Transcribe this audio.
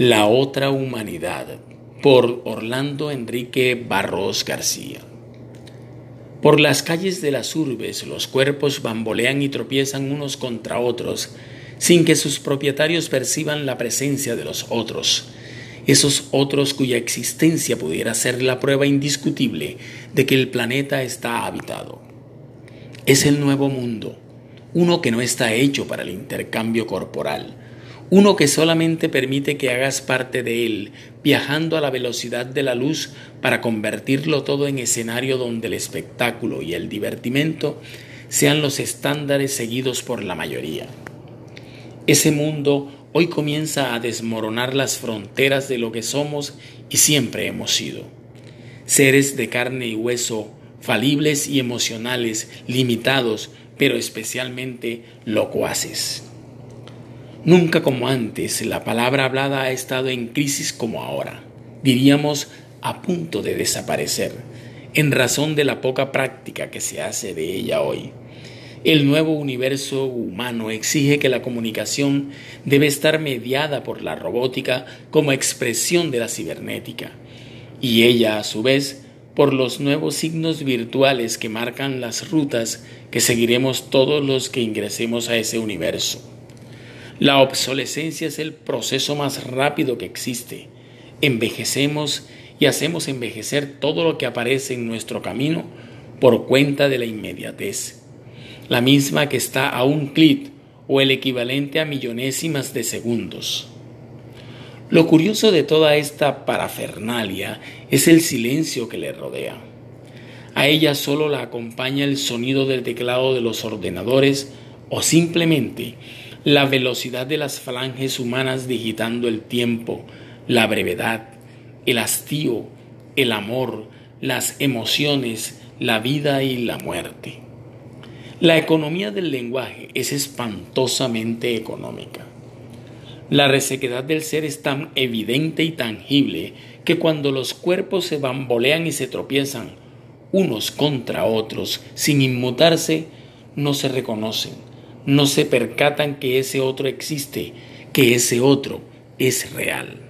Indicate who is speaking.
Speaker 1: La otra humanidad por Orlando Enrique Barros García. Por las calles de las urbes los cuerpos bambolean y tropiezan unos contra otros sin que sus propietarios perciban la presencia de los otros, esos otros cuya existencia pudiera ser la prueba indiscutible de que el planeta está habitado. Es el nuevo mundo, uno que no está hecho para el intercambio corporal, uno que solamente permite que hagas parte de él, viajando a la velocidad de la luz para convertirlo todo en escenario donde el espectáculo y el divertimento sean los estándares seguidos por la mayoría. Ese mundo hoy comienza a desmoronar las fronteras de lo que somos y siempre hemos sido. Seres de carne y hueso, falibles y emocionales, limitados, pero especialmente locuaces. Nunca como antes la palabra hablada ha estado en crisis como ahora, diríamos a punto de desaparecer, en razón de la poca práctica que se hace de ella hoy. El nuevo universo humano exige que la comunicación debe estar mediada por la robótica como expresión de la cibernética, y ella a su vez por los nuevos signos virtuales que marcan las rutas que seguiremos todos los que ingresemos a ese universo. La obsolescencia es el proceso más rápido que existe. Envejecemos y hacemos envejecer todo lo que aparece en nuestro camino por cuenta de la inmediatez, la misma que está a un clic o el equivalente a millonésimas de segundos. Lo curioso de toda esta parafernalia es el silencio que le rodea. A ella solo la acompaña el sonido del teclado de los ordenadores o simplemente la velocidad de las falanges humanas digitando el tiempo, la brevedad, el hastío, el amor, las emociones, la vida y la muerte. La economía del lenguaje es espantosamente económica. La resequedad del ser es tan evidente y tangible que cuando los cuerpos se bambolean y se tropiezan unos contra otros sin inmutarse, no se reconocen no se percatan que ese otro existe, que ese otro es real.